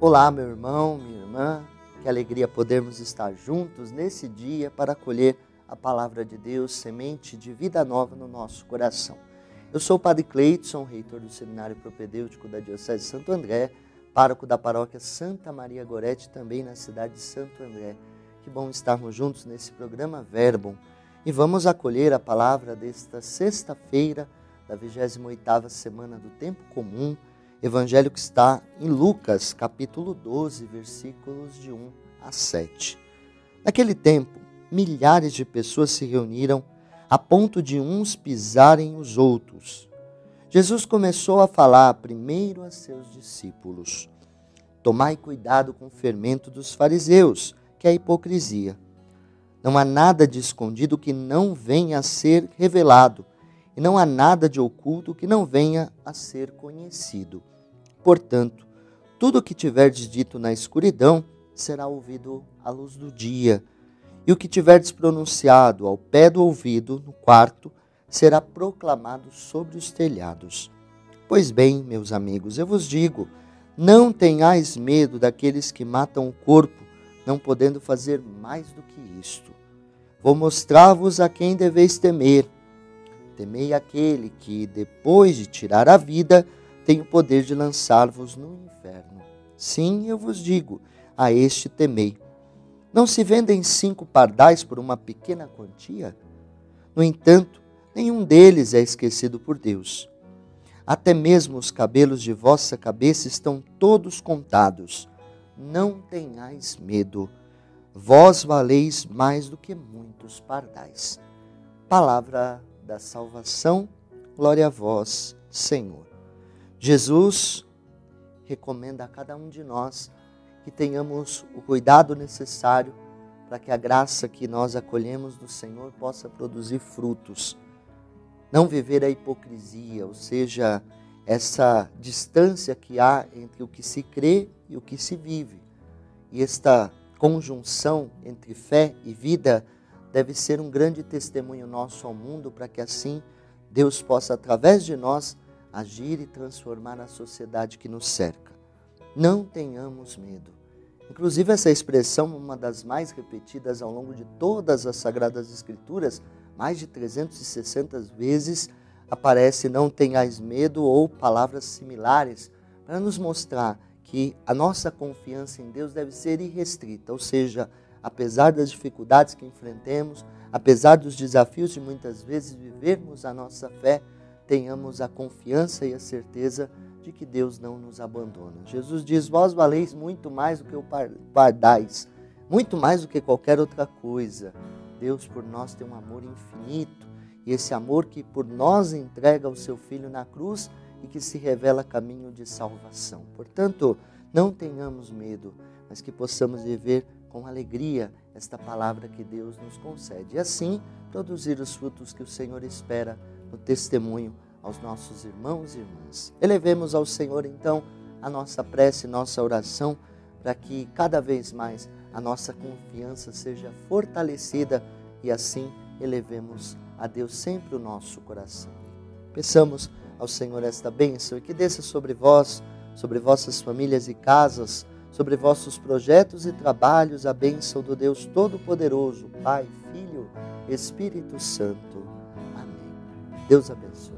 Olá, meu irmão, minha irmã. Que alegria podermos estar juntos nesse dia para acolher a palavra de Deus, semente de vida nova no nosso coração. Eu sou o Padre Cleiton, reitor do Seminário Propedêutico da Diocese de Santo André, pároco da paróquia Santa Maria Gorete, também na cidade de Santo André. Que bom estarmos juntos nesse programa Verbum. E vamos acolher a palavra desta sexta-feira da 28ª semana do tempo comum, Evangelho que está em Lucas, capítulo 12, versículos de 1 a 7. Naquele tempo, milhares de pessoas se reuniram a ponto de uns pisarem os outros. Jesus começou a falar primeiro a seus discípulos: Tomai cuidado com o fermento dos fariseus, que é a hipocrisia. Não há nada de escondido que não venha a ser revelado e não há nada de oculto que não venha a ser conhecido. Portanto, tudo o que tiverdes dito na escuridão será ouvido à luz do dia, e o que tiverdes pronunciado ao pé do ouvido, no quarto, será proclamado sobre os telhados. Pois bem, meus amigos, eu vos digo: não tenhais medo daqueles que matam o corpo, não podendo fazer mais do que isto. Vou mostrar-vos a quem deveis temer temei aquele que, depois de tirar a vida, tem o poder de lançar-vos no inferno. Sim, eu vos digo, a este temei. Não se vendem cinco pardais por uma pequena quantia? No entanto, nenhum deles é esquecido por Deus. Até mesmo os cabelos de vossa cabeça estão todos contados. Não tenhais medo. Vós valeis mais do que muitos pardais. Palavra da salvação. Glória a vós, Senhor. Jesus recomenda a cada um de nós que tenhamos o cuidado necessário para que a graça que nós acolhemos do Senhor possa produzir frutos. Não viver a hipocrisia, ou seja, essa distância que há entre o que se crê e o que se vive. E esta conjunção entre fé e vida deve ser um grande testemunho nosso ao mundo para que assim Deus possa, através de nós, agir e transformar a sociedade que nos cerca. Não tenhamos medo. Inclusive, essa expressão, uma das mais repetidas ao longo de todas as Sagradas Escrituras, mais de 360 vezes aparece não tenhais medo ou palavras similares, para nos mostrar que a nossa confiança em Deus deve ser irrestrita, ou seja, apesar das dificuldades que enfrentemos, apesar dos desafios de muitas vezes vivermos a nossa fé, tenhamos a confiança e a certeza de que Deus não nos abandona. Jesus diz: Vós valeis muito mais do que o pardais, muito mais do que qualquer outra coisa. Deus por nós tem um amor infinito e esse amor que por nós entrega o seu Filho na cruz e que se revela caminho de salvação. Portanto, não tenhamos medo, mas que possamos viver com alegria esta palavra que Deus nos concede. E assim produzir os frutos que o Senhor espera no testemunho aos nossos irmãos e irmãs. Elevemos ao Senhor então a nossa prece, nossa oração, para que cada vez mais a nossa confiança seja fortalecida e assim elevemos a Deus sempre o nosso coração. Peçamos ao Senhor esta bênção e que desça sobre vós, sobre vossas famílias e casas, sobre vossos projetos e trabalhos a bênção do Deus Todo-Poderoso, Pai, Filho, Espírito Santo. Amém. Deus abençoe.